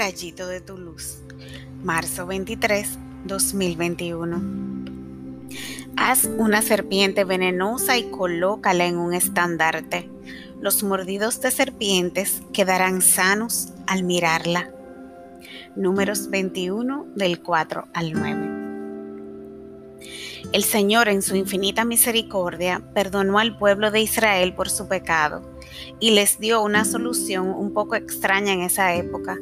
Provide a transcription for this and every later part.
rayito de tu luz. Marzo 23, 2021. Haz una serpiente venenosa y colócala en un estandarte. Los mordidos de serpientes quedarán sanos al mirarla. Números 21 del 4 al 9. El Señor en su infinita misericordia perdonó al pueblo de Israel por su pecado y les dio una solución un poco extraña en esa época,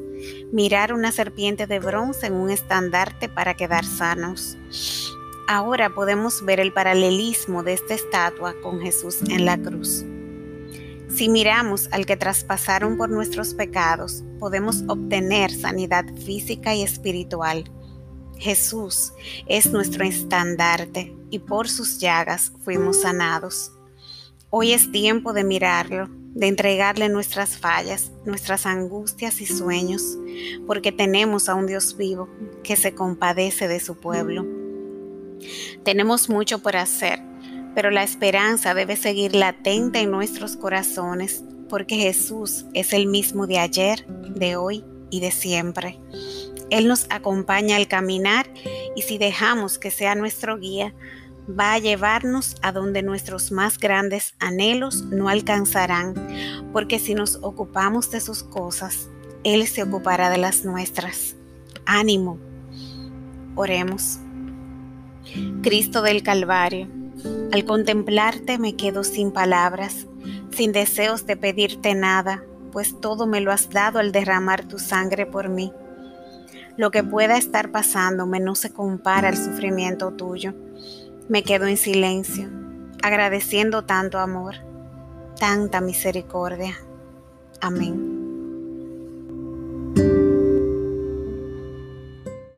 mirar una serpiente de bronce en un estandarte para quedar sanos. Ahora podemos ver el paralelismo de esta estatua con Jesús en la cruz. Si miramos al que traspasaron por nuestros pecados, podemos obtener sanidad física y espiritual Jesús es nuestro estandarte y por sus llagas fuimos sanados. Hoy es tiempo de mirarlo, de entregarle nuestras fallas, nuestras angustias y sueños, porque tenemos a un Dios vivo que se compadece de su pueblo. Tenemos mucho por hacer, pero la esperanza debe seguir latente en nuestros corazones, porque Jesús es el mismo de ayer, de hoy y de siempre. Él nos acompaña al caminar y si dejamos que sea nuestro guía, va a llevarnos a donde nuestros más grandes anhelos no alcanzarán, porque si nos ocupamos de sus cosas, Él se ocupará de las nuestras. Ánimo. Oremos. Cristo del Calvario, al contemplarte me quedo sin palabras, sin deseos de pedirte nada, pues todo me lo has dado al derramar tu sangre por mí. Lo que pueda estar pasándome no se compara al sufrimiento tuyo. Me quedo en silencio, agradeciendo tanto amor, tanta misericordia. Amén.